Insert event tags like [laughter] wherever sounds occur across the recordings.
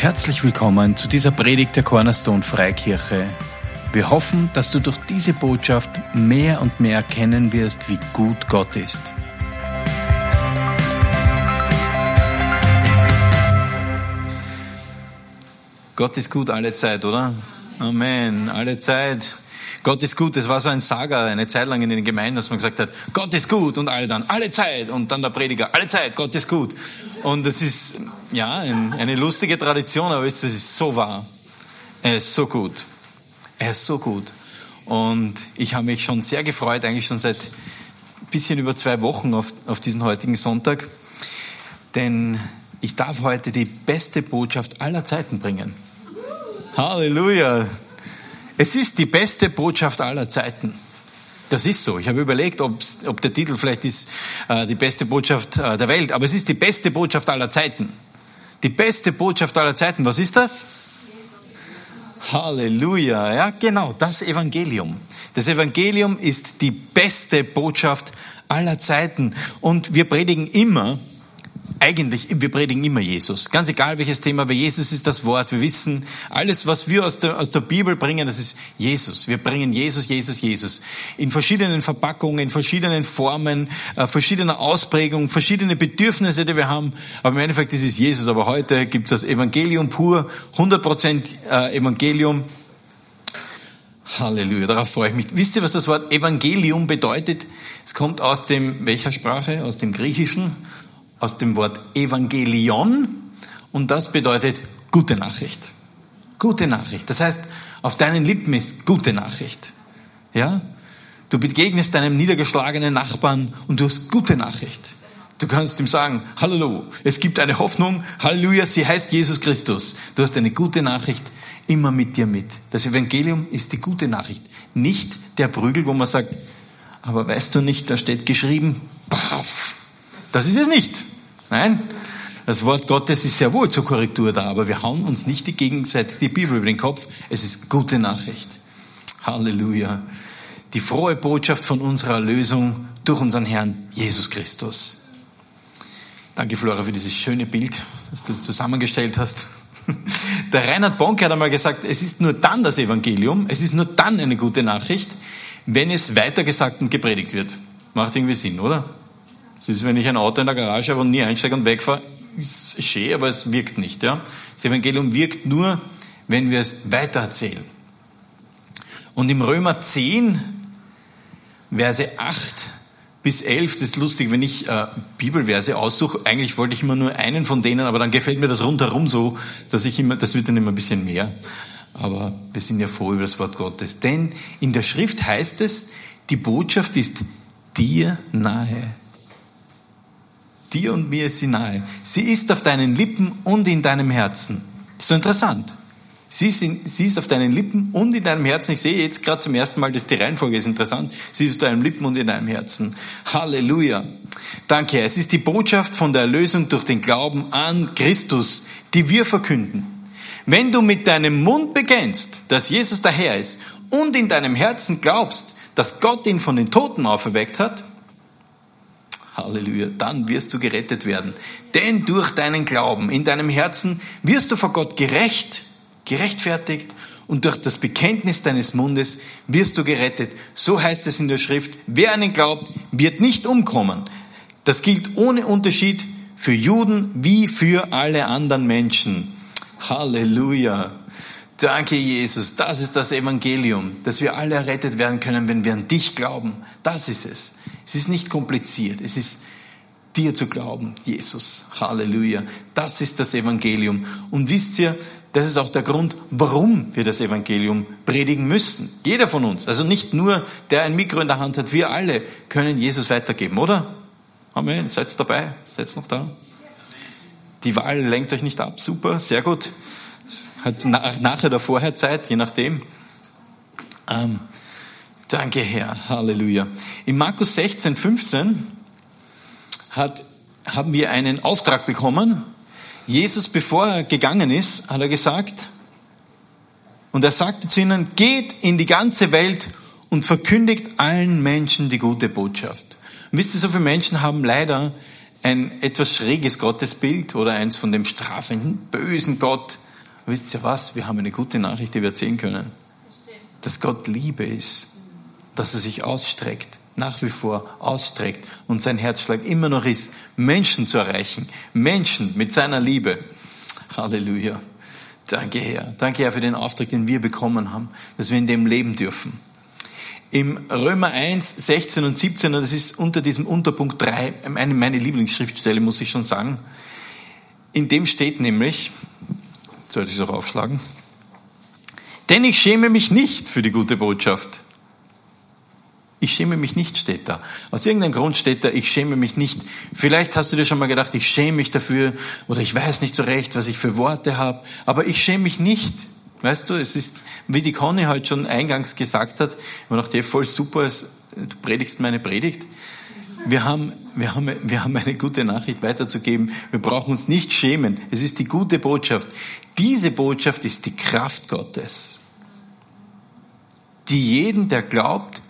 Herzlich willkommen zu dieser Predigt der Cornerstone Freikirche. Wir hoffen, dass du durch diese Botschaft mehr und mehr erkennen wirst, wie gut Gott ist. Gott ist gut alle Zeit, oder? Amen, alle Zeit. Gott ist gut. Das war so ein Saga eine Zeit lang in den Gemeinden, dass man gesagt hat, Gott ist gut und alle dann, alle Zeit und dann der Prediger, alle Zeit, Gott ist gut. Und das ist, ja, eine lustige Tradition, aber es ist so wahr. Er ist so gut. Er ist so gut. Und ich habe mich schon sehr gefreut, eigentlich schon seit ein bisschen über zwei Wochen auf, auf diesen heutigen Sonntag, denn ich darf heute die beste Botschaft aller Zeiten bringen. Halleluja. Es ist die beste Botschaft aller Zeiten. Das ist so. Ich habe überlegt, ob der Titel vielleicht ist äh, die beste Botschaft äh, der Welt, aber es ist die beste Botschaft aller Zeiten. Die beste Botschaft aller Zeiten. Was ist das? Halleluja. Ja, genau, das Evangelium. Das Evangelium ist die beste Botschaft aller Zeiten. Und wir predigen immer, eigentlich, wir predigen immer Jesus. Ganz egal welches Thema, weil Jesus ist das Wort. Wir wissen, alles, was wir aus der, aus der Bibel bringen, das ist Jesus. Wir bringen Jesus, Jesus, Jesus. In verschiedenen Verpackungen, in verschiedenen Formen, äh, verschiedene Ausprägungen, verschiedene Bedürfnisse, die wir haben. Aber im Endeffekt ist es Jesus. Aber heute gibt es das Evangelium pur, 100% äh, Evangelium. Halleluja, darauf freue ich mich. Wisst ihr, was das Wort Evangelium bedeutet? Es kommt aus dem, welcher Sprache? Aus dem Griechischen aus dem Wort Evangelion und das bedeutet gute Nachricht. Gute Nachricht. Das heißt, auf deinen Lippen ist gute Nachricht. Ja? Du begegnest deinem niedergeschlagenen Nachbarn und du hast gute Nachricht. Du kannst ihm sagen, Hallo, es gibt eine Hoffnung, Halleluja, sie heißt Jesus Christus. Du hast eine gute Nachricht immer mit dir mit. Das Evangelium ist die gute Nachricht, nicht der Prügel, wo man sagt, aber weißt du nicht, da steht geschrieben, paf. Das ist es nicht. Nein, das Wort Gottes ist sehr wohl zur Korrektur da, aber wir hauen uns nicht die gegenseitig die Bibel über den Kopf. Es ist gute Nachricht. Halleluja. Die frohe Botschaft von unserer Erlösung durch unseren Herrn Jesus Christus. Danke, Flora, für dieses schöne Bild, das du zusammengestellt hast. [laughs] Der Reinhard Bonke hat einmal gesagt, es ist nur dann das Evangelium, es ist nur dann eine gute Nachricht, wenn es weitergesagt und gepredigt wird. Macht irgendwie Sinn, oder? Das ist, wenn ich ein Auto in der Garage habe und nie einsteige und wegfahre, ist schön, aber es wirkt nicht. Ja? Das Evangelium wirkt nur, wenn wir es weitererzählen. Und im Römer 10, Verse 8 bis 11, das ist lustig, wenn ich äh, Bibelverse aussuche, eigentlich wollte ich immer nur einen von denen, aber dann gefällt mir das rundherum so, dass ich immer, das wird dann immer ein bisschen mehr. Aber wir sind ja froh über das Wort Gottes. Denn in der Schrift heißt es, die Botschaft ist dir nahe. Dir und mir ist sie nahe. Sie ist auf deinen Lippen und in deinem Herzen. Das ist so interessant. Sie ist, in, sie ist auf deinen Lippen und in deinem Herzen. Ich sehe jetzt gerade zum ersten Mal, dass die Reihenfolge ist interessant. Sie ist auf deinen Lippen und in deinem Herzen. Halleluja. Danke. Es ist die Botschaft von der Erlösung durch den Glauben an Christus, die wir verkünden. Wenn du mit deinem Mund bekennst, dass Jesus der Herr ist und in deinem Herzen glaubst, dass Gott ihn von den Toten auferweckt hat, Halleluja, dann wirst du gerettet werden. Denn durch deinen Glauben in deinem Herzen wirst du vor Gott gerecht, gerechtfertigt und durch das Bekenntnis deines Mundes wirst du gerettet. So heißt es in der Schrift, wer an ihn glaubt, wird nicht umkommen. Das gilt ohne Unterschied für Juden wie für alle anderen Menschen. Halleluja. Danke, Jesus. Das ist das Evangelium, dass wir alle errettet werden können, wenn wir an dich glauben. Das ist es. Es ist nicht kompliziert. Es ist dir zu glauben, Jesus. Halleluja. Das ist das Evangelium. Und wisst ihr, das ist auch der Grund, warum wir das Evangelium predigen müssen. Jeder von uns. Also nicht nur der ein Mikro in der Hand hat. Wir alle können Jesus weitergeben, oder? Amen. Seid dabei? Seid noch da? Die Wahl lenkt euch nicht ab. Super. Sehr gut. Hat nachher oder vorher Zeit, je nachdem. Ähm, Danke, Herr. Halleluja. In Markus 16, 15 hat, haben wir einen Auftrag bekommen. Jesus, bevor er gegangen ist, hat er gesagt, und er sagte zu ihnen, geht in die ganze Welt und verkündigt allen Menschen die gute Botschaft. Und wisst ihr, so viele Menschen haben leider ein etwas schräges Gottesbild oder eins von dem strafenden, bösen Gott, wisst ihr was? Wir haben eine gute Nachricht, die wir erzählen können. Dass Gott Liebe ist. Dass er sich ausstreckt, nach wie vor ausstreckt und sein Herzschlag immer noch ist, Menschen zu erreichen. Menschen mit seiner Liebe. Halleluja. Danke Herr. Danke Herr für den Auftrag, den wir bekommen haben, dass wir in dem leben dürfen. Im Römer 1, 16 und 17, und das ist unter diesem Unterpunkt 3, meine, Lieblingsschriftstelle, muss ich schon sagen. In dem steht nämlich, sollte ich es auch aufschlagen, denn ich schäme mich nicht für die gute Botschaft. Ich schäme mich nicht, steht da. Aus irgendeinem Grund steht da, ich schäme mich nicht. Vielleicht hast du dir schon mal gedacht, ich schäme mich dafür oder ich weiß nicht so recht, was ich für Worte habe, aber ich schäme mich nicht. Weißt du, es ist, wie die Conny heute schon eingangs gesagt hat, ich dachte, voll super, du predigst meine Predigt. Wir haben, wir, haben, wir haben eine gute Nachricht weiterzugeben. Wir brauchen uns nicht schämen. Es ist die gute Botschaft. Diese Botschaft ist die Kraft Gottes, die jeden, der glaubt,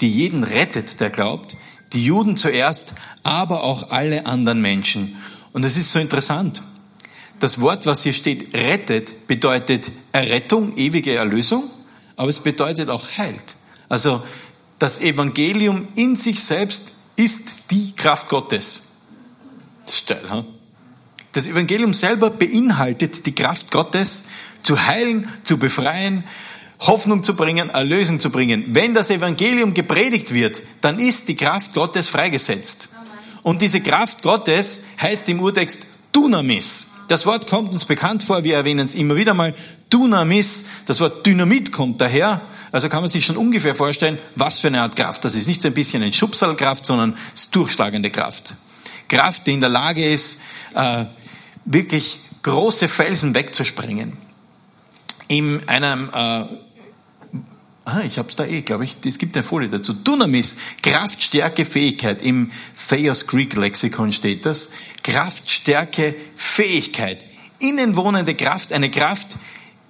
die jeden rettet, der glaubt, die Juden zuerst, aber auch alle anderen Menschen. Und es ist so interessant. Das Wort, was hier steht, rettet, bedeutet Errettung, ewige Erlösung, aber es bedeutet auch heilt. Also das Evangelium in sich selbst ist die Kraft Gottes. Steil, hm? Das Evangelium selber beinhaltet die Kraft Gottes, zu heilen, zu befreien, Hoffnung zu bringen, Erlösung zu bringen. Wenn das Evangelium gepredigt wird, dann ist die Kraft Gottes freigesetzt. Und diese Kraft Gottes heißt im Urtext Dunamis. Das Wort kommt uns bekannt vor, wir erwähnen es immer wieder mal. Dunamis, das Wort Dynamit kommt daher. Also kann man sich schon ungefähr vorstellen, was für eine Art Kraft. Das ist nicht so ein bisschen eine Schubsalkraft, sondern durchschlagende Kraft. Kraft, die in der Lage ist, äh, wirklich große Felsen wegzusprengen. In einem äh, Ah, ich habe es da eh, glaube ich. Es gibt eine Folie dazu. Dunamis, Kraft, Stärke, Fähigkeit. Im Thayers Greek Lexikon steht das. Kraft, Stärke, Fähigkeit. Innenwohnende Kraft, eine Kraft,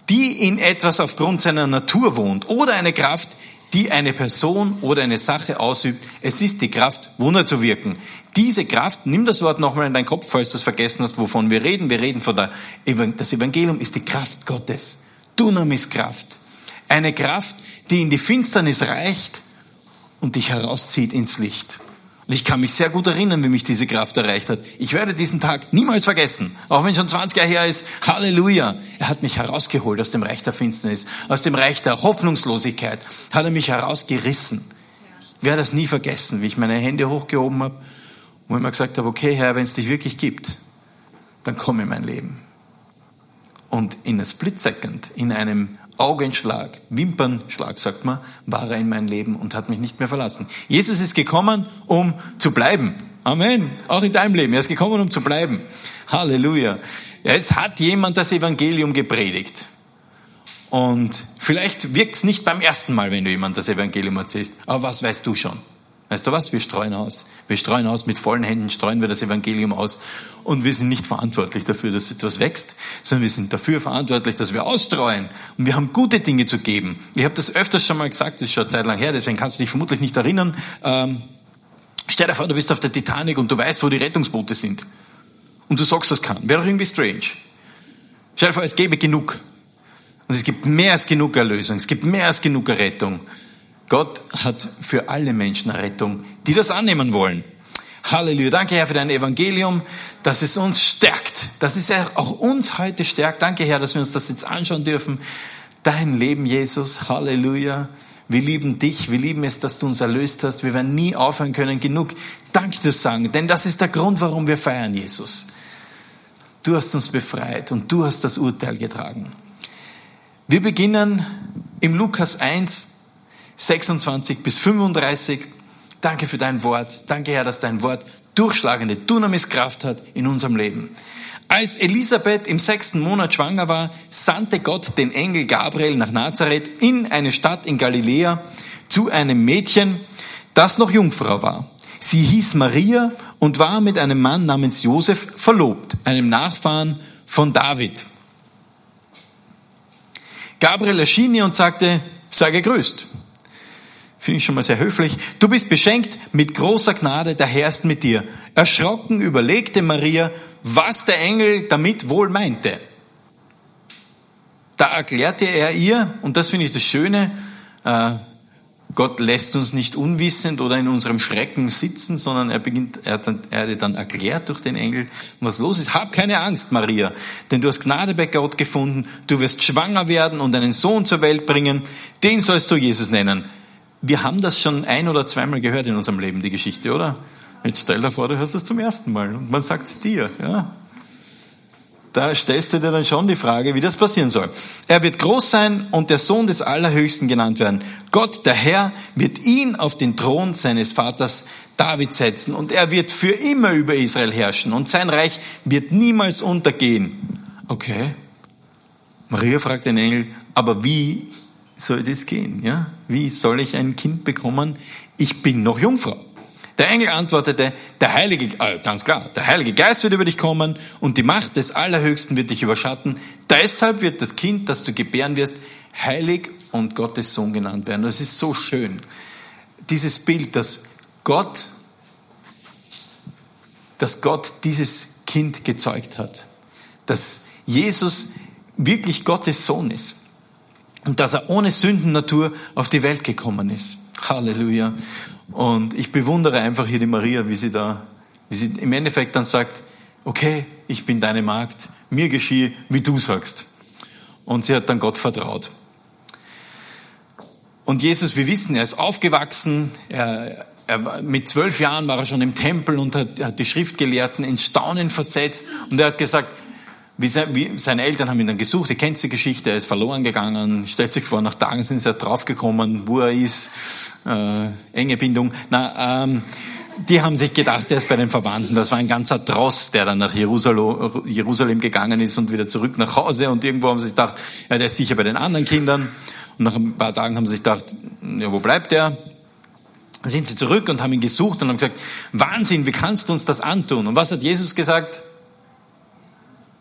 die in etwas aufgrund seiner Natur wohnt. Oder eine Kraft, die eine Person oder eine Sache ausübt. Es ist die Kraft, Wunder zu wirken. Diese Kraft, nimm das Wort nochmal in deinen Kopf, falls du es vergessen hast, wovon wir reden. Wir reden von der, das Evangelium ist die Kraft Gottes. Dunamis Kraft. Eine Kraft, die in die Finsternis reicht und dich herauszieht ins Licht. Und ich kann mich sehr gut erinnern, wie mich diese Kraft erreicht hat. Ich werde diesen Tag niemals vergessen, auch wenn schon 20 Jahre her ist. Halleluja! Er hat mich herausgeholt aus dem Reich der Finsternis, aus dem Reich der Hoffnungslosigkeit, hat er mich herausgerissen. Ich werde das nie vergessen, wie ich meine Hände hochgehoben habe und immer gesagt habe, okay Herr, wenn es dich wirklich gibt, dann komm in mein Leben. Und in a split second, in einem Augenschlag, Wimpernschlag, sagt man, war er in mein Leben und hat mich nicht mehr verlassen. Jesus ist gekommen, um zu bleiben. Amen. Auch in deinem Leben. Er ist gekommen, um zu bleiben. Halleluja. Jetzt hat jemand das Evangelium gepredigt. Und vielleicht wirkt es nicht beim ersten Mal, wenn du jemand das Evangelium erzählst. Aber was weißt du schon? Weißt du was? Wir streuen aus. Wir streuen aus, mit vollen Händen streuen wir das Evangelium aus. Und wir sind nicht verantwortlich dafür, dass etwas wächst, sondern wir sind dafür verantwortlich, dass wir ausstreuen. Und wir haben gute Dinge zu geben. Ich habe das öfters schon mal gesagt, das ist schon eine Zeit lang her, deswegen kannst du dich vermutlich nicht erinnern. Ähm, stell dir vor, du bist auf der Titanic und du weißt, wo die Rettungsboote sind. Und du sagst das kann. Wäre doch irgendwie strange. Stell dir vor, es gäbe genug. Und es gibt mehr als genug Erlösung. Es gibt mehr als genug Errettung. Gott hat für alle Menschen Rettung, die das annehmen wollen. Halleluja. Danke, Herr, für dein Evangelium, dass es uns stärkt, dass es auch uns heute stärkt. Danke, Herr, dass wir uns das jetzt anschauen dürfen. Dein Leben, Jesus. Halleluja. Wir lieben dich. Wir lieben es, dass du uns erlöst hast. Wir werden nie aufhören können, genug Dank zu sagen. Denn das ist der Grund, warum wir feiern, Jesus. Du hast uns befreit und du hast das Urteil getragen. Wir beginnen im Lukas 1, 26 bis 35. Danke für dein Wort. Danke, Herr, dass dein Wort durchschlagende Dynamiskraft hat in unserem Leben. Als Elisabeth im sechsten Monat schwanger war, sandte Gott den Engel Gabriel nach Nazareth in eine Stadt in Galiläa zu einem Mädchen, das noch Jungfrau war. Sie hieß Maria und war mit einem Mann namens Josef verlobt, einem Nachfahren von David. Gabriel erschien ihr und sagte, sei gegrüßt. Finde ich schon mal sehr höflich. Du bist beschenkt mit großer Gnade, der Herr ist mit dir. Erschrocken überlegte Maria, was der Engel damit wohl meinte. da erklärte er ihr, und das finde ich das Schöne, äh, Gott lässt uns nicht unwissend oder in unserem Schrecken sitzen, sondern er beginnt, er hat, dann, er erklärt durch den Engel, was los ist. Hab keine Angst, Maria, denn du hast Gnade bei Gott gefunden. Du wirst schwanger werden und einen Sohn zur Welt bringen. Den sollst du Jesus nennen. Wir haben das schon ein oder zweimal gehört in unserem Leben, die Geschichte, oder? Jetzt stell dir vor, du hörst es zum ersten Mal und man sagt es dir, ja da stellst du dir dann schon die Frage, wie das passieren soll. Er wird groß sein und der Sohn des Allerhöchsten genannt werden. Gott, der Herr, wird ihn auf den Thron seines Vaters David setzen und er wird für immer über Israel herrschen und sein Reich wird niemals untergehen. Okay. Maria fragt den Engel, aber wie soll das gehen? Ja? Wie soll ich ein Kind bekommen? Ich bin noch Jungfrau. Der Engel antwortete, der Heilige, äh, ganz klar, der Heilige Geist wird über dich kommen und die Macht des Allerhöchsten wird dich überschatten. Deshalb wird das Kind, das du gebären wirst, heilig und Gottes Sohn genannt werden. Das ist so schön. Dieses Bild, dass Gott, dass Gott dieses Kind gezeugt hat. Dass Jesus wirklich Gottes Sohn ist. Und dass er ohne Sündennatur auf die Welt gekommen ist. Halleluja. Und ich bewundere einfach hier die Maria, wie sie da, wie sie im Endeffekt dann sagt, okay, ich bin deine Magd, mir geschiehe, wie du sagst. Und sie hat dann Gott vertraut. Und Jesus, wir wissen, er ist aufgewachsen, er, er, mit zwölf Jahren war er schon im Tempel und hat, hat die Schriftgelehrten in Staunen versetzt und er hat gesagt, wie, sein, wie seine Eltern haben ihn dann gesucht, ihr kennt die Geschichte, er ist verloren gegangen, stellt sich vor, nach Tagen sind sie erst draufgekommen, wo er ist äh, enge Bindung. Na, ähm, die haben sich gedacht, er ist bei den Verwandten. Das war ein ganzer Tross, der dann nach Jerusalem, gegangen ist und wieder zurück nach Hause. Und irgendwo haben sie sich gedacht, ja, der ist sicher bei den anderen Kindern. Und nach ein paar Tagen haben sie sich gedacht, ja, wo bleibt der? Dann sind sie zurück und haben ihn gesucht und haben gesagt, Wahnsinn, wie kannst du uns das antun? Und was hat Jesus gesagt?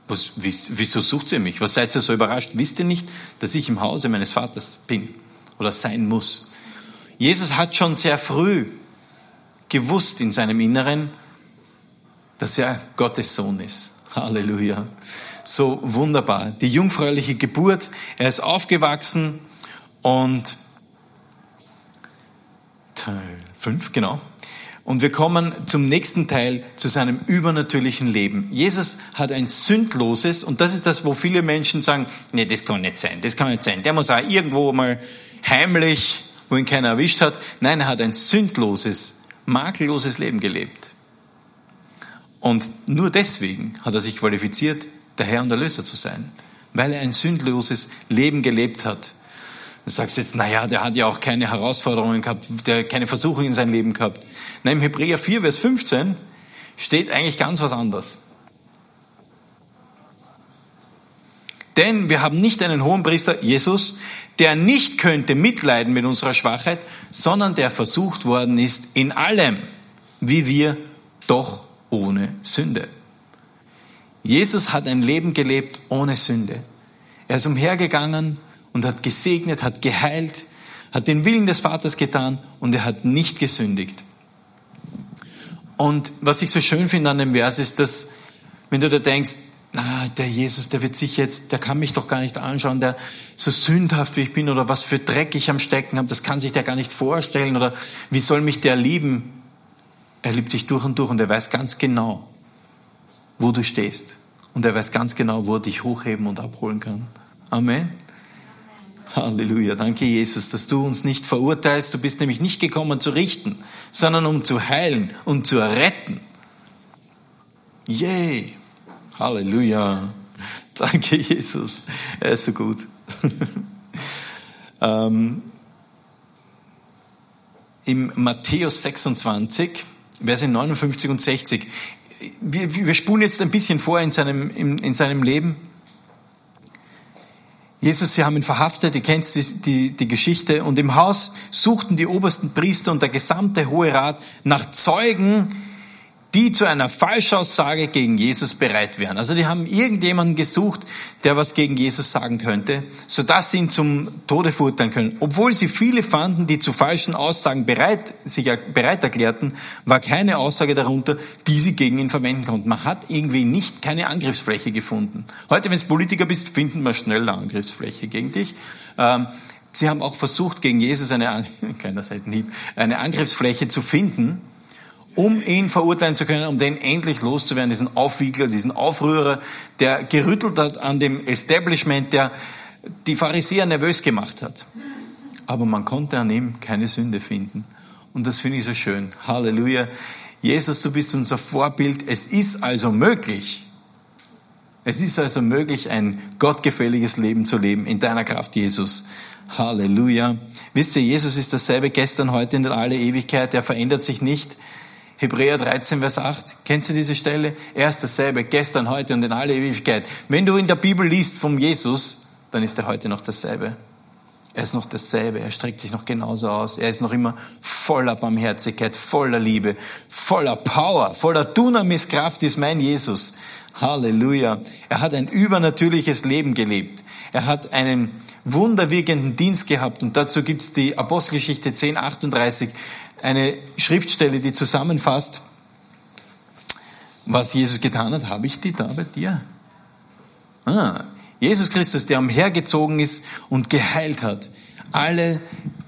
Was, wieso sucht ihr mich? Was seid ihr so überrascht? Wisst ihr nicht, dass ich im Hause meines Vaters bin oder sein muss? Jesus hat schon sehr früh gewusst in seinem Inneren, dass er Gottes Sohn ist. Halleluja. So wunderbar. Die jungfräuliche Geburt, er ist aufgewachsen und Teil 5, genau. Und wir kommen zum nächsten Teil, zu seinem übernatürlichen Leben. Jesus hat ein sündloses, und das ist das, wo viele Menschen sagen, nee, das kann nicht sein, das kann nicht sein. Der muss auch irgendwo mal heimlich wo ihn keiner erwischt hat. Nein, er hat ein sündloses, makelloses Leben gelebt. Und nur deswegen hat er sich qualifiziert, der Herr und Erlöser zu sein, weil er ein sündloses Leben gelebt hat. Du sagst jetzt, naja, der hat ja auch keine Herausforderungen gehabt, der hat keine Versuchung in seinem Leben gehabt. Nein, im Hebräer 4, Vers 15 steht eigentlich ganz was anderes. Denn wir haben nicht einen hohen Priester, Jesus, der nicht könnte mitleiden mit unserer Schwachheit, sondern der versucht worden ist in allem, wie wir, doch ohne Sünde. Jesus hat ein Leben gelebt ohne Sünde. Er ist umhergegangen und hat gesegnet, hat geheilt, hat den Willen des Vaters getan und er hat nicht gesündigt. Und was ich so schön finde an dem Vers ist, dass wenn du da denkst, na, der Jesus, der wird sich jetzt, der kann mich doch gar nicht anschauen, der so sündhaft wie ich bin oder was für Dreck ich am Stecken habe, das kann sich der gar nicht vorstellen oder wie soll mich der lieben? Er liebt dich durch und durch und er weiß ganz genau, wo du stehst. Und er weiß ganz genau, wo er dich hochheben und abholen kann. Amen. Halleluja. Danke, Jesus, dass du uns nicht verurteilst. Du bist nämlich nicht gekommen zu richten, sondern um zu heilen und zu retten. Yay. Halleluja. [laughs] Danke, Jesus. Er ist so gut. [laughs] ähm, Im Matthäus 26, Verse 59 und 60. Wir, wir spulen jetzt ein bisschen vor in seinem, in, in seinem Leben. Jesus, sie haben ihn verhaftet, ihr kennt die, die, die Geschichte, und im Haus suchten die obersten Priester und der gesamte Hohe Rat nach Zeugen, die zu einer Falschaussage gegen Jesus bereit wären. Also die haben irgendjemanden gesucht, der was gegen Jesus sagen könnte, sodass sie ihn zum Tode verurteilen können. Obwohl sie viele fanden, die zu falschen Aussagen bereit, sich bereit erklärten, war keine Aussage darunter, die sie gegen ihn verwenden konnten. Man hat irgendwie nicht keine Angriffsfläche gefunden. Heute, wenn du Politiker bist, finden wir schnell eine Angriffsfläche gegen dich. Ähm, sie haben auch versucht, gegen Jesus eine, [laughs] Angriffsfläche zu finden, um ihn verurteilen zu können, um den endlich loszuwerden, diesen Aufwiegler, diesen Aufrührer, der gerüttelt hat an dem Establishment, der die Pharisäer nervös gemacht hat. Aber man konnte an ihm keine Sünde finden. Und das finde ich so schön. Halleluja. Jesus, du bist unser Vorbild. Es ist also möglich. Es ist also möglich, ein gottgefälliges Leben zu leben in deiner Kraft, Jesus. Halleluja. Wisst ihr, Jesus ist dasselbe gestern, heute und in alle Ewigkeit. Er verändert sich nicht. Hebräer 13, Vers 8. Kennst du diese Stelle? Er ist dasselbe, gestern, heute und in alle Ewigkeit. Wenn du in der Bibel liest vom Jesus, dann ist er heute noch dasselbe. Er ist noch dasselbe, er streckt sich noch genauso aus. Er ist noch immer voller Barmherzigkeit, voller Liebe, voller Power, voller Dunamis-Kraft ist mein Jesus. Halleluja. Er hat ein übernatürliches Leben gelebt. Er hat einen wunderwirkenden Dienst gehabt und dazu gibt's die Apostelgeschichte 10, 38 eine Schriftstelle, die zusammenfasst, was Jesus getan hat. Habe ich die da bei dir? Ah, Jesus Christus, der umhergezogen ist und geheilt hat. Alle,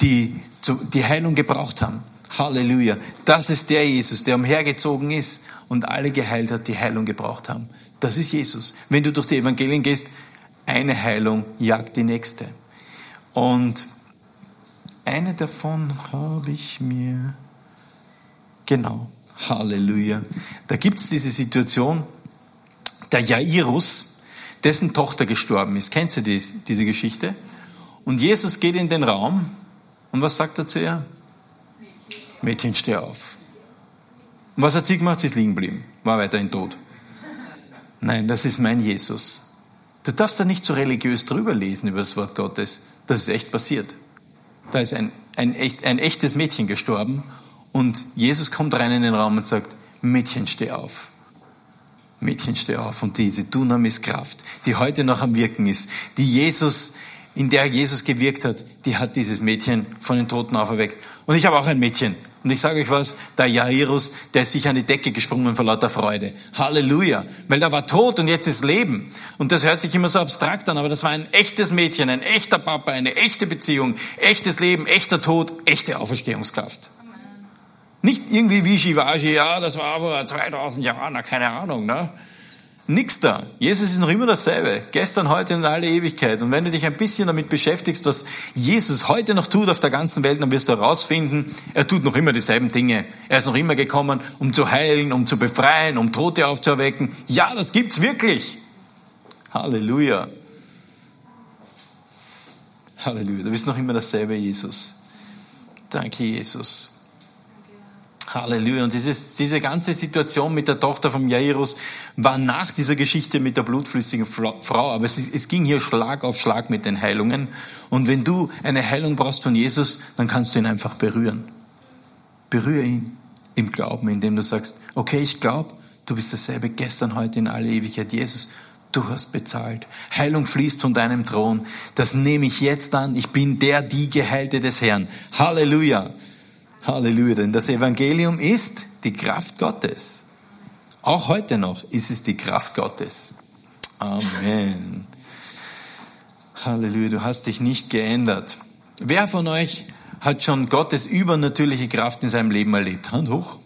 die die Heilung gebraucht haben. Halleluja. Das ist der Jesus, der umhergezogen ist und alle geheilt hat, die Heilung gebraucht haben. Das ist Jesus. Wenn du durch die Evangelien gehst, eine Heilung jagt die nächste. Und eine davon habe ich mir. Genau. Halleluja. Da gibt es diese Situation, der Jairus, dessen Tochter gestorben ist. Kennst du die, diese Geschichte? Und Jesus geht in den Raum und was sagt er zu ihr? Mädchen, steh auf. Und was hat sie gemacht? Sie ist liegen geblieben, war weiterhin tot. Nein, das ist mein Jesus. Du darfst da nicht so religiös drüber lesen über das Wort Gottes. Das ist echt passiert. Da ist ein, ein, echt, ein echtes Mädchen gestorben und Jesus kommt rein in den Raum und sagt, Mädchen, steh auf. Mädchen, steh auf. Und diese Dunamis-Kraft, die heute noch am Wirken ist, die Jesus, in der Jesus gewirkt hat, die hat dieses Mädchen von den Toten auferweckt. Und ich habe auch ein Mädchen. Und ich sage euch was, der Jairus, der ist sich an die Decke gesprungen vor lauter Freude. Halleluja. Weil er war tot und jetzt ist Leben. Und das hört sich immer so abstrakt an, aber das war ein echtes Mädchen, ein echter Papa, eine echte Beziehung, echtes Leben, echter Tod, echte Auferstehungskraft. Nicht irgendwie wie Shivaji, ja, das war vor 2000 Jahren, keine Ahnung, ne? Nix da. Jesus ist noch immer dasselbe. Gestern, heute und alle Ewigkeit. Und wenn du dich ein bisschen damit beschäftigst, was Jesus heute noch tut auf der ganzen Welt, dann wirst du herausfinden, er tut noch immer dieselben Dinge. Er ist noch immer gekommen, um zu heilen, um zu befreien, um Tote aufzuerwecken. Ja, das gibt's wirklich. Halleluja. Halleluja. Du bist noch immer dasselbe, Jesus. Danke, Jesus. Halleluja. Und dieses, diese ganze Situation mit der Tochter von Jairus war nach dieser Geschichte mit der blutflüssigen Frau. Aber es, es ging hier Schlag auf Schlag mit den Heilungen. Und wenn du eine Heilung brauchst von Jesus, dann kannst du ihn einfach berühren. Berühre ihn im Glauben, indem du sagst, okay, ich glaube, du bist dasselbe gestern, heute in alle Ewigkeit. Jesus, du hast bezahlt. Heilung fließt von deinem Thron. Das nehme ich jetzt an. Ich bin der, die Geheilte des Herrn. Halleluja. Halleluja, denn das Evangelium ist die Kraft Gottes. Auch heute noch ist es die Kraft Gottes. Amen. Halleluja, du hast dich nicht geändert. Wer von euch hat schon Gottes übernatürliche Kraft in seinem Leben erlebt? Hand hoch.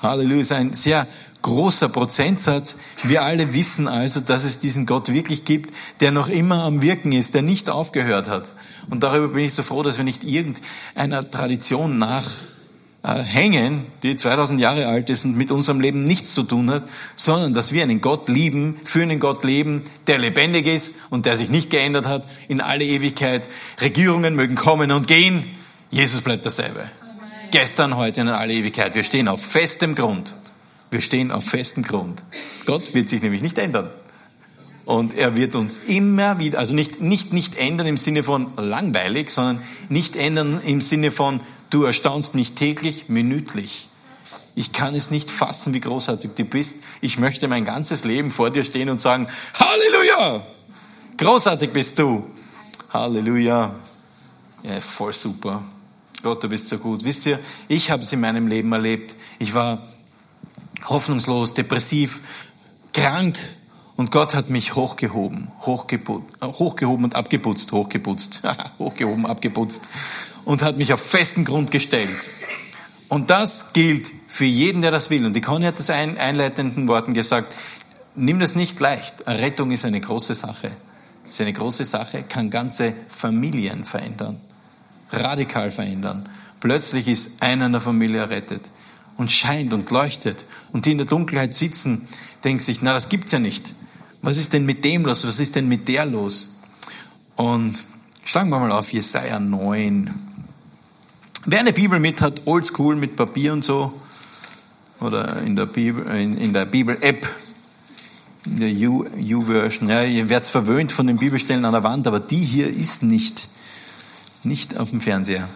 Halleluja, ist ein sehr großer Prozentsatz. Wir alle wissen also, dass es diesen Gott wirklich gibt, der noch immer am Wirken ist, der nicht aufgehört hat. Und darüber bin ich so froh, dass wir nicht irgendeiner Tradition nachhängen, die 2000 Jahre alt ist und mit unserem Leben nichts zu tun hat, sondern dass wir einen Gott lieben, für einen Gott leben, der lebendig ist und der sich nicht geändert hat in alle Ewigkeit. Regierungen mögen kommen und gehen. Jesus bleibt dasselbe. Gestern, heute und in alle Ewigkeit. Wir stehen auf festem Grund. Wir stehen auf festem Grund. Gott wird sich nämlich nicht ändern. Und er wird uns immer wieder, also nicht, nicht, nicht ändern im Sinne von langweilig, sondern nicht ändern im Sinne von, du erstaunst mich täglich, minütlich. Ich kann es nicht fassen, wie großartig du bist. Ich möchte mein ganzes Leben vor dir stehen und sagen, Halleluja! Großartig bist du. Halleluja. Ja, voll super. Gott, du bist so gut. Wisst ihr, ich habe es in meinem Leben erlebt. Ich war hoffnungslos, depressiv, krank, und Gott hat mich hochgehoben, hochgehoben und abgeputzt, hochgeputzt, [laughs] hochgehoben, abgeputzt und hat mich auf festen Grund gestellt. Und das gilt für jeden, der das will. Und die Conny hat das in einleitenden Worten gesagt, nimm das nicht leicht. Rettung ist eine große Sache. ist eine große Sache, kann ganze Familien verändern, radikal verändern. Plötzlich ist einer in der Familie errettet und scheint und leuchtet. Und die in der Dunkelheit sitzen, denken sich, na, das gibt's ja nicht. Was ist denn mit dem los? Was ist denn mit der los? Und schlagen wir mal auf Jesaja 9. Wer eine Bibel mit hat, oldschool mit Papier und so, oder in der Bibel, in, in der Bibel-App, in der U-Version, ja, ihr werdet verwöhnt von den Bibelstellen an der Wand, aber die hier ist nicht, nicht auf dem Fernseher.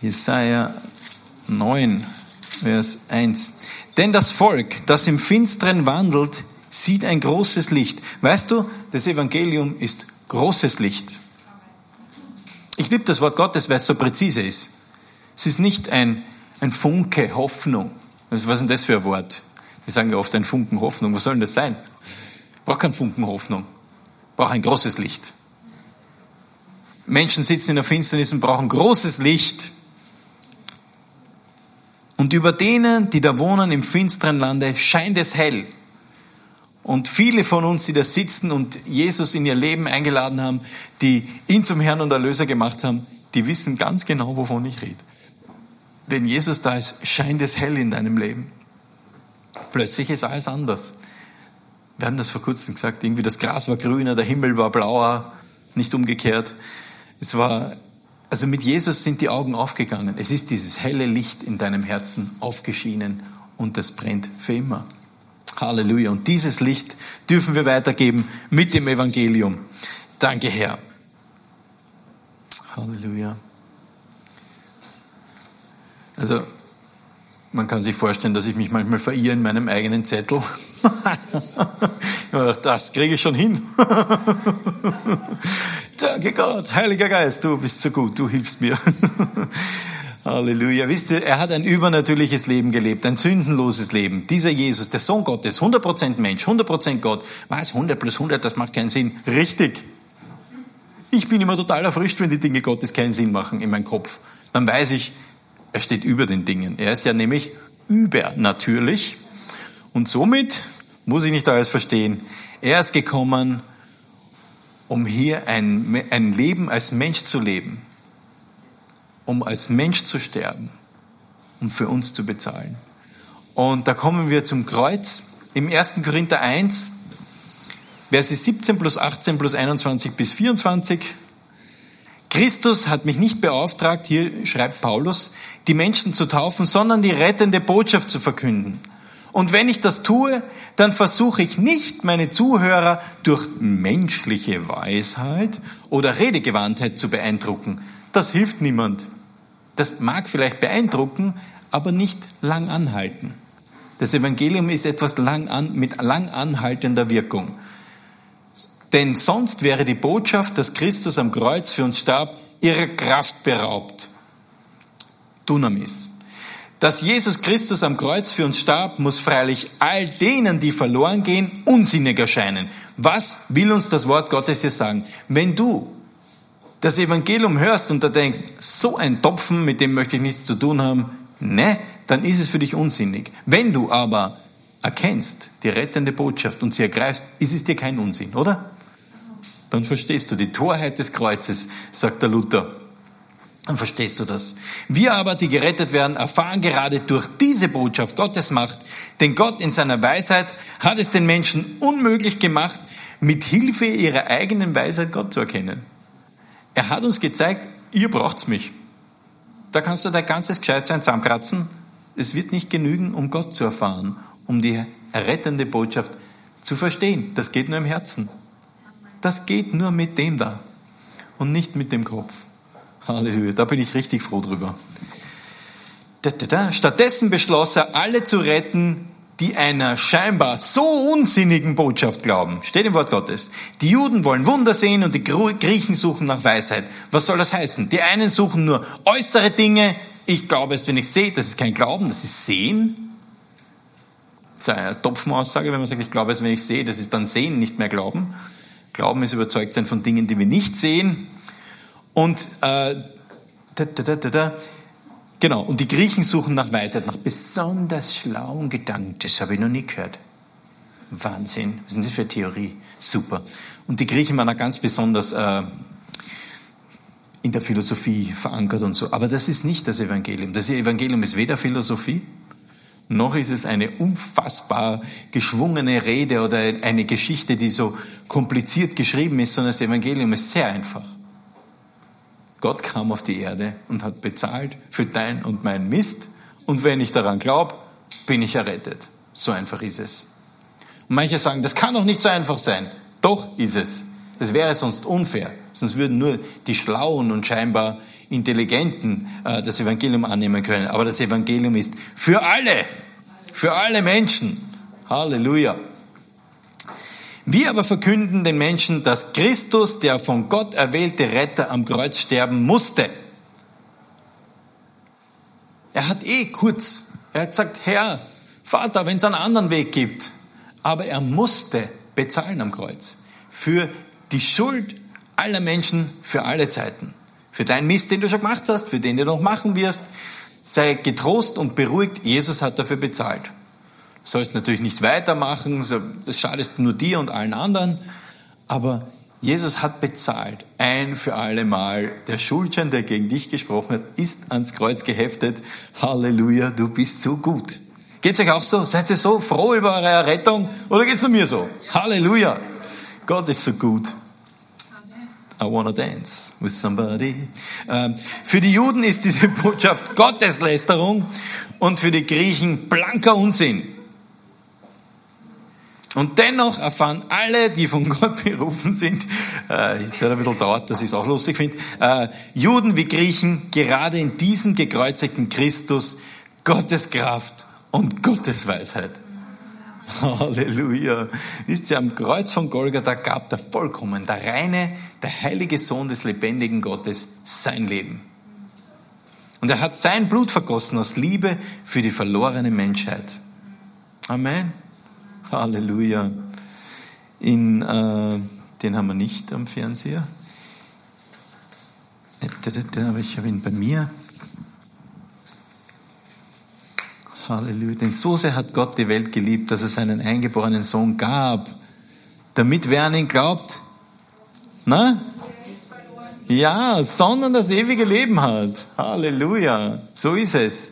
Jesaja 9, Vers 1. Denn das Volk, das im Finsteren wandelt, sieht ein großes Licht. Weißt du, das Evangelium ist großes Licht. Ich liebe das Wort Gottes, weil es so präzise ist. Es ist nicht ein, ein Funke Hoffnung. was ist denn das für ein Wort? Wir sagen ja oft ein Funken Hoffnung. Was soll denn das sein? Braucht kein Funken Hoffnung. Braucht ein großes Licht. Menschen sitzen in der Finsternis und brauchen großes Licht. Und über denen, die da wohnen im finsteren Lande, scheint es hell. Und viele von uns, die da sitzen und Jesus in ihr Leben eingeladen haben, die ihn zum Herrn und Erlöser gemacht haben, die wissen ganz genau, wovon ich rede. Wenn Jesus da ist, scheint es hell in deinem Leben. Plötzlich ist alles anders. Wir haben das vor kurzem gesagt, irgendwie das Gras war grüner, der Himmel war blauer, nicht umgekehrt. Es war, also mit Jesus sind die Augen aufgegangen. Es ist dieses helle Licht in deinem Herzen aufgeschienen und das brennt für immer. Halleluja. Und dieses Licht dürfen wir weitergeben mit dem Evangelium. Danke, Herr. Halleluja. Also, man kann sich vorstellen, dass ich mich manchmal verirre in meinem eigenen Zettel. [laughs] das kriege ich schon hin. Danke Gott, Heiliger Geist, du bist so gut, du hilfst mir. [laughs] Halleluja. Wisst ihr, er hat ein übernatürliches Leben gelebt, ein sündenloses Leben. Dieser Jesus, der Sohn Gottes, 100% Mensch, 100% Gott. Was? 100 plus 100, das macht keinen Sinn. Richtig. Ich bin immer total erfrischt, wenn die Dinge Gottes keinen Sinn machen in meinem Kopf. Dann weiß ich, er steht über den Dingen. Er ist ja nämlich übernatürlich. Und somit muss ich nicht alles verstehen. Er ist gekommen, um hier ein, ein Leben als Mensch zu leben um als Mensch zu sterben, um für uns zu bezahlen. Und da kommen wir zum Kreuz im 1. Korinther 1, Verse 17 plus 18 plus 21 bis 24. Christus hat mich nicht beauftragt, hier schreibt Paulus, die Menschen zu taufen, sondern die rettende Botschaft zu verkünden. Und wenn ich das tue, dann versuche ich nicht, meine Zuhörer durch menschliche Weisheit oder Redegewandtheit zu beeindrucken, das hilft niemand. Das mag vielleicht beeindrucken, aber nicht lang anhalten. Das Evangelium ist etwas lang an, mit lang anhaltender Wirkung. Denn sonst wäre die Botschaft, dass Christus am Kreuz für uns starb, ihrer Kraft beraubt. Dunamis. Dass Jesus Christus am Kreuz für uns starb, muss freilich all denen, die verloren gehen, unsinnig erscheinen. Was will uns das Wort Gottes hier sagen? Wenn du das Evangelium hörst und da denkst, so ein Topfen, mit dem möchte ich nichts zu tun haben, ne, dann ist es für dich unsinnig. Wenn du aber erkennst die rettende Botschaft und sie ergreifst, ist es dir kein Unsinn, oder? Dann verstehst du die Torheit des Kreuzes, sagt der Luther. Dann verstehst du das. Wir aber, die gerettet werden, erfahren gerade durch diese Botschaft Gottes Macht, denn Gott in seiner Weisheit hat es den Menschen unmöglich gemacht, mit Hilfe ihrer eigenen Weisheit Gott zu erkennen. Er hat uns gezeigt, ihr braucht's mich. Da kannst du dein ganzes Gescheitsein zusammenkratzen. Es wird nicht genügen, um Gott zu erfahren, um die errettende Botschaft zu verstehen. Das geht nur im Herzen. Das geht nur mit dem da und nicht mit dem Kopf. Halleluja, da bin ich richtig froh drüber. Stattdessen beschloss er, alle zu retten, die einer scheinbar so unsinnigen Botschaft glauben. Steht im Wort Gottes. Die Juden wollen Wunder sehen und die Griechen suchen nach Weisheit. Was soll das heißen? Die einen suchen nur äußere Dinge. Ich glaube es, wenn ich sehe. Das ist kein Glauben, das ist Sehen. Das ist eine Topfenaussage, wenn man sagt, ich glaube es, wenn ich sehe. Das ist dann Sehen, nicht mehr Glauben. Glauben ist überzeugt sein von Dingen, die wir nicht sehen. Und äh, da, da, da, Genau, und die Griechen suchen nach Weisheit, nach besonders schlauen Gedanken. Das habe ich noch nie gehört. Wahnsinn, was ist denn das für eine Theorie? Super. Und die Griechen waren auch ganz besonders äh, in der Philosophie verankert und so. Aber das ist nicht das Evangelium. Das Evangelium ist weder Philosophie, noch ist es eine unfassbar geschwungene Rede oder eine Geschichte, die so kompliziert geschrieben ist, sondern das Evangelium ist sehr einfach. Gott kam auf die Erde und hat bezahlt für dein und mein Mist. Und wenn ich daran glaube, bin ich errettet. So einfach ist es. Und manche sagen, das kann doch nicht so einfach sein. Doch ist es. Das wäre sonst unfair. Sonst würden nur die Schlauen und scheinbar Intelligenten äh, das Evangelium annehmen können. Aber das Evangelium ist für alle. Für alle Menschen. Halleluja. Wir aber verkünden den Menschen, dass Christus, der von Gott erwählte Retter, am Kreuz sterben musste. Er hat eh kurz, er hat gesagt, Herr, Vater, wenn es einen anderen Weg gibt. Aber er musste bezahlen am Kreuz. Für die Schuld aller Menschen, für alle Zeiten. Für deinen Mist, den du schon gemacht hast, für den du noch machen wirst. Sei getrost und beruhigt, Jesus hat dafür bezahlt sollst natürlich nicht weitermachen, das schadet nur dir und allen anderen, aber Jesus hat bezahlt, ein für alle Mal. Der Schuldschein, der gegen dich gesprochen hat, ist ans Kreuz geheftet. Halleluja, du bist so gut. Geht's euch auch so? Seid ihr so froh über eure Errettung? Oder geht's nur mir so? Halleluja. Gott ist so gut. I wanna dance with somebody. Ähm, für die Juden ist diese Botschaft Gotteslästerung und für die Griechen blanker Unsinn. Und dennoch erfahren alle, die von Gott berufen sind, äh, es hat ein bisschen dauert, dass ich es auch lustig finde, äh, Juden wie Griechen, gerade in diesem gekreuzigten Christus Gottes Kraft und Gottes Weisheit. Halleluja. Wisst ihr, am Kreuz von Golgatha gab der vollkommen, der reine, der heilige Sohn des lebendigen Gottes sein Leben. Und er hat sein Blut vergossen aus Liebe für die verlorene Menschheit. Amen. Halleluja. In, äh, den haben wir nicht am Fernseher. Aber ich habe ihn bei mir. Halleluja. Denn so sehr hat Gott die Welt geliebt, dass er seinen eingeborenen Sohn gab, damit wer an ihn glaubt, na? Ja, sondern das ewige Leben hat. Halleluja. So ist es.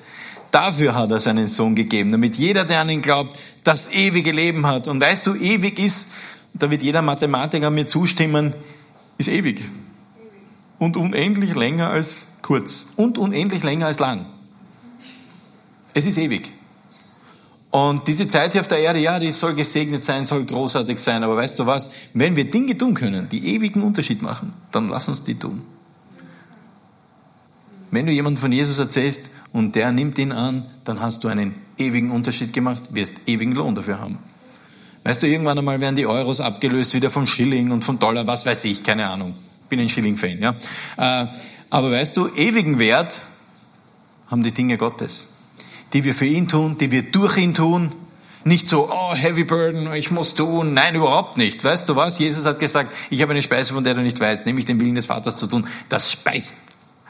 Dafür hat er seinen Sohn gegeben, damit jeder, der an ihn glaubt, das ewige Leben hat. Und weißt du, ewig ist, da wird jeder Mathematiker mir zustimmen, ist ewig. Und unendlich länger als kurz. Und unendlich länger als lang. Es ist ewig. Und diese Zeit hier auf der Erde, ja, die soll gesegnet sein, soll großartig sein. Aber weißt du was? Wenn wir Dinge tun können, die ewigen Unterschied machen, dann lass uns die tun. Wenn du jemandem von Jesus erzählst und der nimmt ihn an, dann hast du einen ewigen Unterschied gemacht, wirst ewigen Lohn dafür haben. Weißt du, irgendwann einmal werden die Euros abgelöst wieder von Schilling und von Dollar, was weiß ich, keine Ahnung. Bin ein Schilling-Fan, ja. Äh, aber weißt du, ewigen Wert haben die Dinge Gottes, die wir für ihn tun, die wir durch ihn tun. Nicht so, oh, heavy burden, ich muss tun. Nein, überhaupt nicht. Weißt du was? Jesus hat gesagt, ich habe eine Speise, von der du nicht weißt, nämlich den Willen des Vaters zu tun. Das speist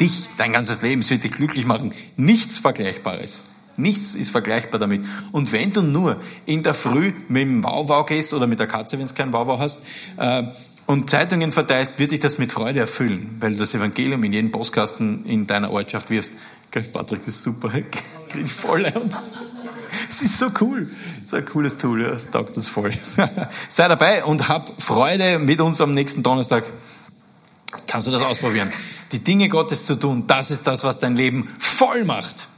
dich dein ganzes Leben, es wird dich glücklich machen. Nichts Vergleichbares. Nichts ist vergleichbar damit. Und wenn du nur in der Früh mit dem Wauwau gehst oder mit der Katze, wenn du keinen Wauwau hast, äh, und Zeitungen verteilst, wird dich das mit Freude erfüllen, weil du das Evangelium in jeden Postkasten in deiner Ortschaft wirfst. Patrick, das ist super. [laughs] Krieg voll und [laughs] es ist so cool. Ist ein cooles Tool, ja. das taugt uns voll. [laughs] Sei dabei und hab Freude mit uns am nächsten Donnerstag. Kannst du das ausprobieren? Die Dinge Gottes zu tun, das ist das, was dein Leben voll macht.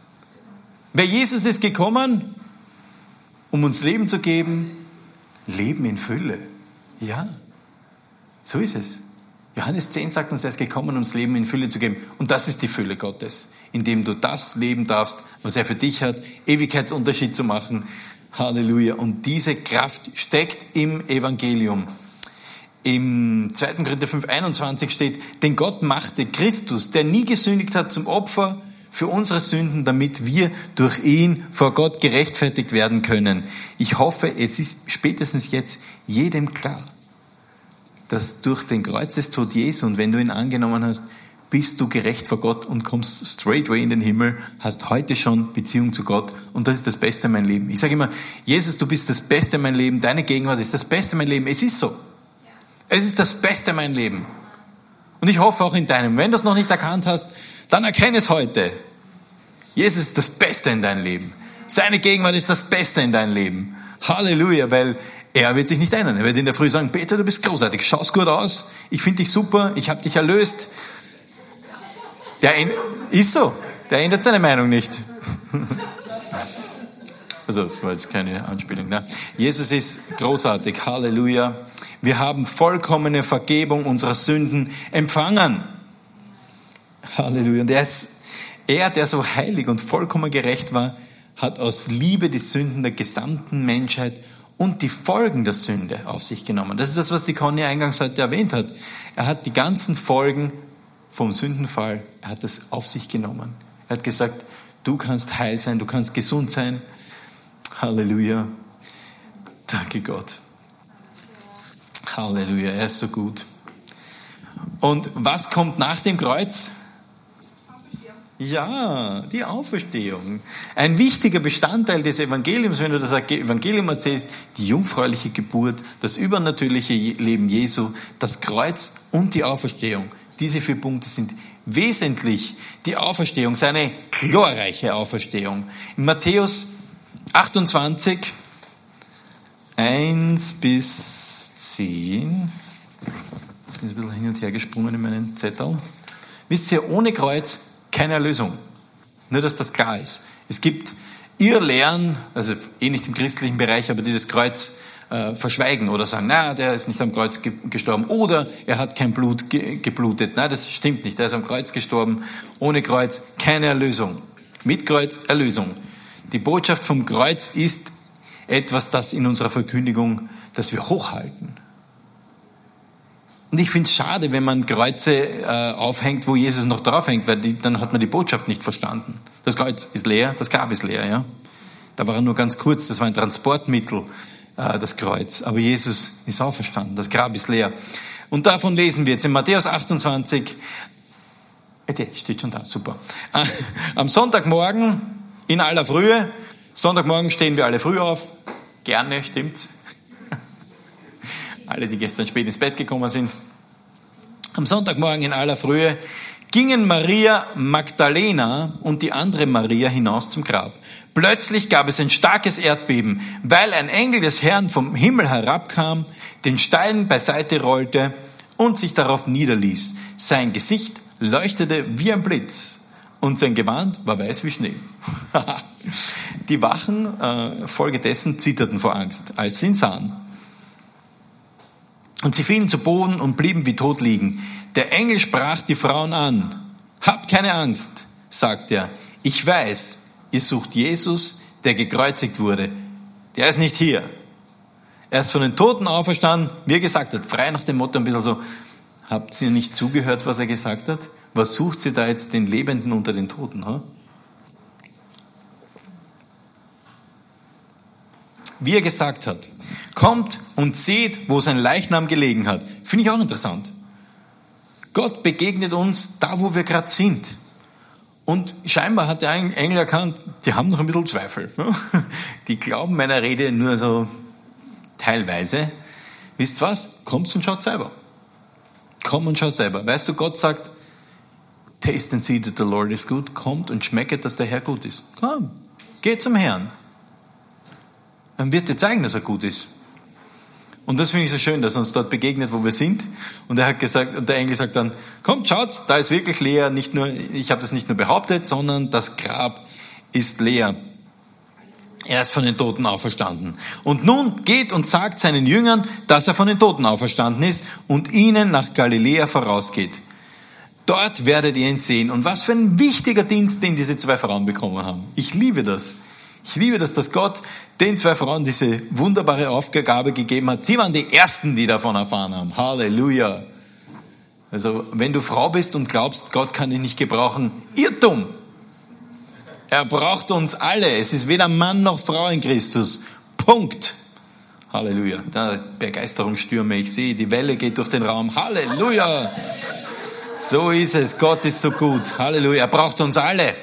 Wer Jesus ist gekommen, um uns Leben zu geben, Leben in Fülle. Ja, so ist es. Johannes 10 sagt uns, er ist gekommen, uns Leben in Fülle zu geben. Und das ist die Fülle Gottes, indem du das leben darfst, was er für dich hat, Ewigkeitsunterschied zu machen. Halleluja. Und diese Kraft steckt im Evangelium. Im 2. Korinther 5, 21 steht, denn Gott machte Christus, der nie gesündigt hat, zum Opfer für unsere Sünden, damit wir durch ihn vor Gott gerechtfertigt werden können. Ich hoffe, es ist spätestens jetzt jedem klar, dass durch den Kreuzestod Jesu und wenn du ihn angenommen hast, bist du gerecht vor Gott und kommst straightway in den Himmel, hast heute schon Beziehung zu Gott und das ist das Beste in meinem Leben. Ich sage immer, Jesus, du bist das Beste in meinem Leben, deine Gegenwart ist das Beste in meinem Leben. Es ist so. Es ist das Beste in meinem Leben. Und ich hoffe auch in deinem. Wenn du es noch nicht erkannt hast, dann erkenne es heute. Jesus ist das Beste in deinem Leben. Seine Gegenwart ist das Beste in deinem Leben. Halleluja, weil er wird sich nicht ändern. Er wird in der Früh sagen, Peter, du bist großartig, schaust gut aus, ich finde dich super, ich habe dich erlöst. Der ist so, der ändert seine Meinung nicht. [laughs] Also, das war jetzt keine Anspielung. Ne? Jesus ist großartig, Halleluja. Wir haben vollkommene Vergebung unserer Sünden empfangen. Halleluja. Und er, ist, er, der so heilig und vollkommen gerecht war, hat aus Liebe die Sünden der gesamten Menschheit und die Folgen der Sünde auf sich genommen. Das ist das, was die Conny eingangs heute erwähnt hat. Er hat die ganzen Folgen vom Sündenfall, er hat das auf sich genommen. Er hat gesagt, du kannst heil sein, du kannst gesund sein. Halleluja. Danke Gott. Halleluja, er ist so gut. Und was kommt nach dem Kreuz? Ja, die Auferstehung. Ein wichtiger Bestandteil des Evangeliums, wenn du das Evangelium erzählst, die jungfräuliche Geburt, das übernatürliche Leben Jesu, das Kreuz und die Auferstehung. Diese vier Punkte sind wesentlich. Die Auferstehung, seine glorreiche Auferstehung. In Matthäus 28, 1 bis 10. Ich bin ein bisschen hin und her gesprungen in meinen Zettel. Wisst ihr, ohne Kreuz keine Erlösung. Nur, dass das klar ist. Es gibt Irrlehren, also eh nicht im christlichen Bereich, aber die das Kreuz äh, verschweigen oder sagen, na, der ist nicht am Kreuz ge gestorben oder er hat kein Blut ge geblutet. Nein, das stimmt nicht. Er ist am Kreuz gestorben. Ohne Kreuz keine Erlösung. Mit Kreuz Erlösung. Die Botschaft vom Kreuz ist etwas, das in unserer Verkündigung, das wir hochhalten. Und ich finde es schade, wenn man Kreuze äh, aufhängt, wo Jesus noch draufhängt, weil die, dann hat man die Botschaft nicht verstanden. Das Kreuz ist leer, das Grab ist leer, ja. Da war er nur ganz kurz, das war ein Transportmittel, äh, das Kreuz. Aber Jesus ist auferstanden, das Grab ist leer. Und davon lesen wir jetzt in Matthäus 28, äh, der steht schon da, super. Äh, am Sonntagmorgen in aller Frühe, Sonntagmorgen stehen wir alle früh auf, gerne, stimmt's? alle, die gestern spät ins Bett gekommen sind. Am Sonntagmorgen in aller Frühe gingen Maria Magdalena und die andere Maria hinaus zum Grab. Plötzlich gab es ein starkes Erdbeben, weil ein Engel des Herrn vom Himmel herabkam, den Stein beiseite rollte und sich darauf niederließ. Sein Gesicht leuchtete wie ein Blitz und sein Gewand war weiß wie Schnee. [laughs] die Wachen äh, folgedessen zitterten vor Angst, als sie ihn sahen. Und sie fielen zu Boden und blieben wie tot liegen. Der Engel sprach die Frauen an. Habt keine Angst, sagt er. Ich weiß, ihr sucht Jesus, der gekreuzigt wurde. Der ist nicht hier. Er ist von den Toten auferstanden, wie er gesagt hat. Frei nach dem Motto ein bisschen so, habt ihr nicht zugehört, was er gesagt hat? Was sucht sie da jetzt den Lebenden unter den Toten? Huh? Wie er gesagt hat. Kommt und seht, wo sein Leichnam gelegen hat. Finde ich auch interessant. Gott begegnet uns da, wo wir gerade sind. Und scheinbar hat der Engel erkannt, die haben noch ein bisschen Zweifel. [laughs] Die glauben meiner Rede nur so teilweise. Wisst was? Kommt und schaut selber. Komm und schau selber. Weißt du, Gott sagt, taste and see that the Lord is good. Kommt und schmeckt, dass der Herr gut ist. Komm, geh zum Herrn. Dann wird dir zeigen, dass er gut ist. Und das finde ich so schön, dass er uns dort begegnet, wo wir sind. Und er hat gesagt, und der Engel sagt dann, kommt, schaut's, da ist wirklich leer. Nicht nur, ich habe das nicht nur behauptet, sondern das Grab ist leer. Er ist von den Toten auferstanden. Und nun geht und sagt seinen Jüngern, dass er von den Toten auferstanden ist und ihnen nach Galiläa vorausgeht. Dort werdet ihr ihn sehen. Und was für ein wichtiger Dienst, den diese zwei Frauen bekommen haben. Ich liebe das. Ich liebe das, dass Gott den zwei Frauen diese wunderbare Aufgabe gegeben hat. Sie waren die Ersten, die davon erfahren haben. Halleluja. Also, wenn du Frau bist und glaubst, Gott kann dich nicht gebrauchen, Irrtum. Er braucht uns alle. Es ist weder Mann noch Frau in Christus. Punkt. Halleluja. Da Begeisterungsstürme. Ich sehe, die Welle geht durch den Raum. Halleluja. So ist es. Gott ist so gut. Halleluja. Er braucht uns alle.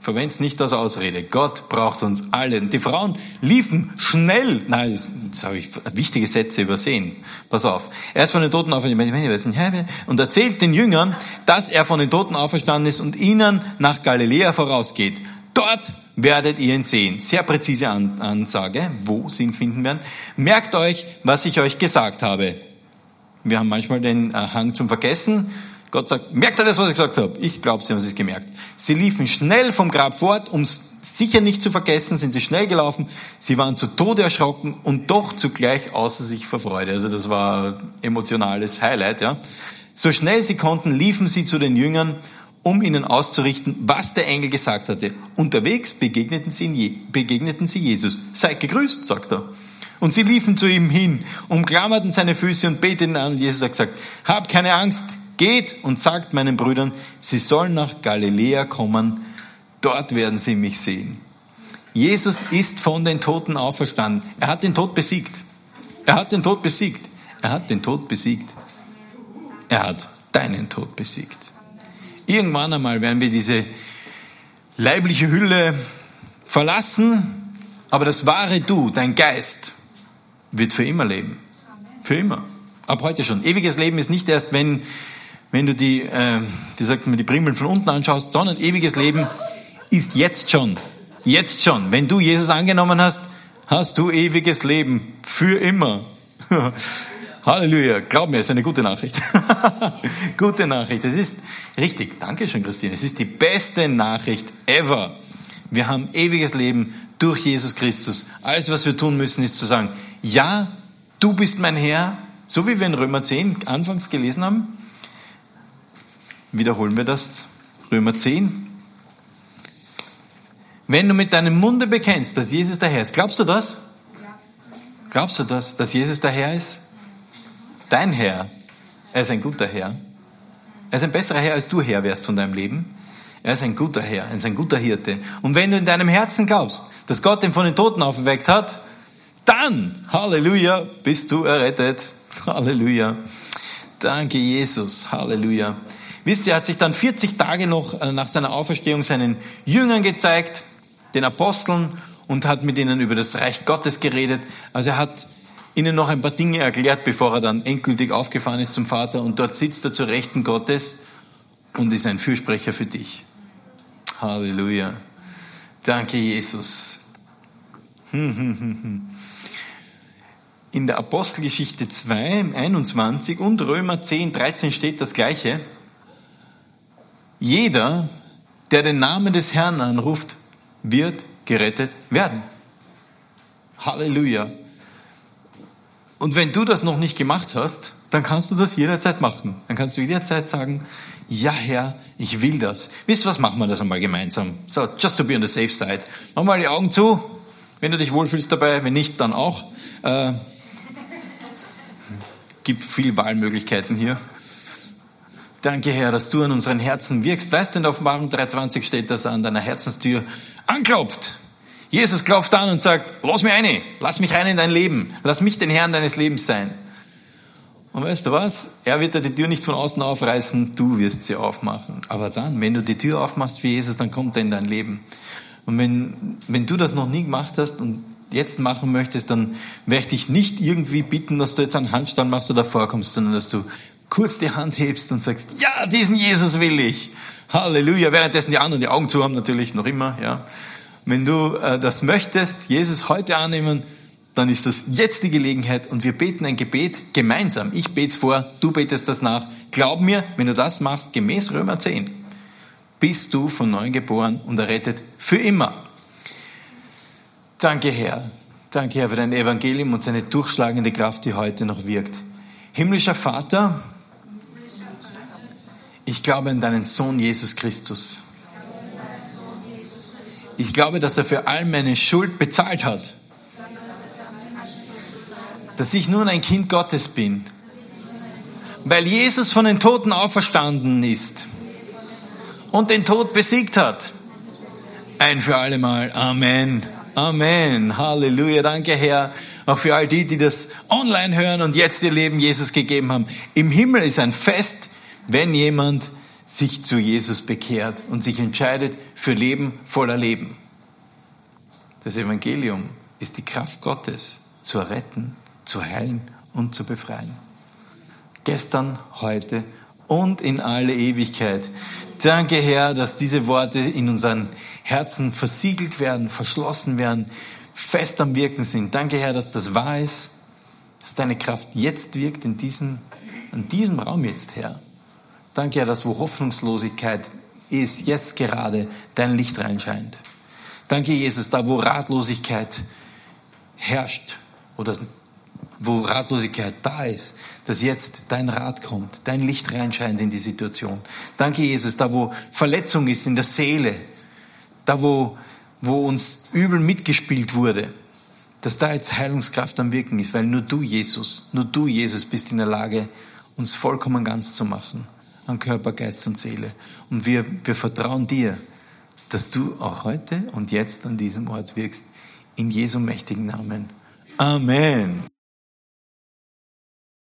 Verwend's nicht als Ausrede. Gott braucht uns alle. Und die Frauen liefen schnell. Nein, jetzt habe ich wichtige Sätze übersehen. Pass auf. Er ist von den Toten auferstanden und erzählt den Jüngern, dass er von den Toten auferstanden ist und ihnen nach Galiläa vorausgeht. Dort werdet ihr ihn sehen. Sehr präzise Ansage, wo sie ihn finden werden. Merkt euch, was ich euch gesagt habe. Wir haben manchmal den Hang zum Vergessen. Gott sagt, merkt ihr das, was ich gesagt habe? Ich glaube, sie haben es gemerkt. Sie liefen schnell vom Grab fort, um es sicher nicht zu vergessen, sind sie schnell gelaufen. Sie waren zu Tode erschrocken und doch zugleich außer sich vor Freude. Also das war emotionales Highlight, ja. So schnell sie konnten, liefen sie zu den Jüngern, um ihnen auszurichten, was der Engel gesagt hatte. Unterwegs begegneten sie, begegneten sie Jesus. Seid gegrüßt, sagt er. Und sie liefen zu ihm hin, umklammerten seine Füße und beteten an. Und Jesus hat gesagt, habt keine Angst, Geht und sagt meinen Brüdern, sie sollen nach Galiläa kommen, dort werden sie mich sehen. Jesus ist von den Toten auferstanden. Er hat den Tod besiegt. Er hat den Tod besiegt. Er hat den Tod besiegt. Er hat deinen Tod besiegt. Irgendwann einmal werden wir diese leibliche Hülle verlassen, aber das wahre Du, dein Geist, wird für immer leben. Für immer. Ab heute schon. Ewiges Leben ist nicht erst, wenn wenn du die, äh, wie sagt man, die Primeln von unten anschaust, sondern ewiges Leben ist jetzt schon. Jetzt schon. Wenn du Jesus angenommen hast, hast du ewiges Leben. Für immer. [laughs] Halleluja. Glaub mir, es ist eine gute Nachricht. [laughs] gute Nachricht. Es ist richtig. Dankeschön, Christine. Es ist die beste Nachricht ever. Wir haben ewiges Leben durch Jesus Christus. Alles, was wir tun müssen, ist zu sagen, ja, du bist mein Herr, so wie wir in Römer 10 anfangs gelesen haben. Wiederholen wir das. Römer 10. Wenn du mit deinem Munde bekennst, dass Jesus der Herr ist, glaubst du das? Glaubst du das, dass Jesus der Herr ist? Dein Herr. Er ist ein guter Herr. Er ist ein besserer Herr, als du Herr wärst von deinem Leben. Er ist ein guter Herr, er ist ein guter Hirte. Und wenn du in deinem Herzen glaubst, dass Gott ihn von den Toten aufgeweckt hat, dann, Halleluja, bist du errettet. [laughs] Halleluja. Danke, Jesus. Halleluja. Wisst ihr, er hat sich dann 40 Tage noch äh, nach seiner Auferstehung seinen Jüngern gezeigt, den Aposteln, und hat mit ihnen über das Reich Gottes geredet. Also er hat ihnen noch ein paar Dinge erklärt, bevor er dann endgültig aufgefahren ist zum Vater. Und dort sitzt er zur Rechten Gottes und ist ein Fürsprecher für dich. Halleluja. Danke, Jesus. [laughs] In der Apostelgeschichte 2, 21 und Römer 10, 13 steht das Gleiche. Jeder, der den Namen des Herrn anruft, wird gerettet werden. Halleluja. Und wenn du das noch nicht gemacht hast, dann kannst du das jederzeit machen. Dann kannst du jederzeit sagen, ja Herr, ich will das. Wisst ihr was, machen wir das einmal gemeinsam. So, just to be on the safe side. Mach mal die Augen zu, wenn du dich wohlfühlst dabei, wenn nicht, dann auch. Äh, gibt viel Wahlmöglichkeiten hier. Danke, Herr, dass du an unseren Herzen wirkst. Weißt du, in der Offenbarung 3,20 steht, dass er an deiner Herzenstür anklopft. Jesus klopft an und sagt, lass mich rein, lass mich rein in dein Leben, lass mich den Herrn deines Lebens sein. Und weißt du was? Er wird dir die Tür nicht von außen aufreißen, du wirst sie aufmachen. Aber dann, wenn du die Tür aufmachst für Jesus, dann kommt er in dein Leben. Und wenn, wenn du das noch nie gemacht hast und jetzt machen möchtest, dann werde ich dich nicht irgendwie bitten, dass du jetzt einen Handstand machst oder vorkommst, sondern dass du kurz die Hand hebst und sagst, ja, diesen Jesus will ich. Halleluja. Währenddessen die anderen die Augen zu haben, natürlich noch immer, ja. Wenn du äh, das möchtest, Jesus heute annehmen, dann ist das jetzt die Gelegenheit und wir beten ein Gebet gemeinsam. Ich bete vor, du betest das nach. Glaub mir, wenn du das machst, gemäß Römer 10, bist du von neuem geboren und errettet für immer. Danke, Herr. Danke, Herr, für dein Evangelium und seine durchschlagende Kraft, die heute noch wirkt. Himmlischer Vater, ich glaube an deinen Sohn Jesus Christus. Ich glaube, dass er für all meine Schuld bezahlt hat. Dass ich nun ein Kind Gottes bin. Weil Jesus von den Toten auferstanden ist und den Tod besiegt hat. Ein für alle Mal. Amen. Amen. Halleluja. Danke, Herr. Auch für all die, die das online hören und jetzt ihr Leben Jesus gegeben haben. Im Himmel ist ein Fest, wenn jemand sich zu Jesus bekehrt und sich entscheidet für Leben voller Leben. Das Evangelium ist die Kraft Gottes zu retten, zu heilen und zu befreien. Gestern, heute und in alle Ewigkeit. Danke, Herr, dass diese Worte in unseren Herzen versiegelt werden, verschlossen werden, fest am Wirken sind. Danke, Herr, dass das wahr ist, dass deine Kraft jetzt wirkt in diesem, in diesem Raum jetzt, Herr. Danke, Herr, dass wo Hoffnungslosigkeit ist, jetzt gerade dein Licht reinscheint. Danke, Jesus, da wo Ratlosigkeit herrscht oder wo Ratlosigkeit da ist, dass jetzt dein Rat kommt, dein Licht reinscheint in die Situation. Danke, Jesus, da wo Verletzung ist in der Seele, da wo, wo uns übel mitgespielt wurde, dass da jetzt Heilungskraft am Wirken ist, weil nur du, Jesus, nur du, Jesus, bist in der Lage, uns vollkommen ganz zu machen an Körper, Geist und Seele. Und wir, wir vertrauen dir, dass du auch heute und jetzt an diesem Ort wirkst. In Jesu mächtigen Namen. Amen.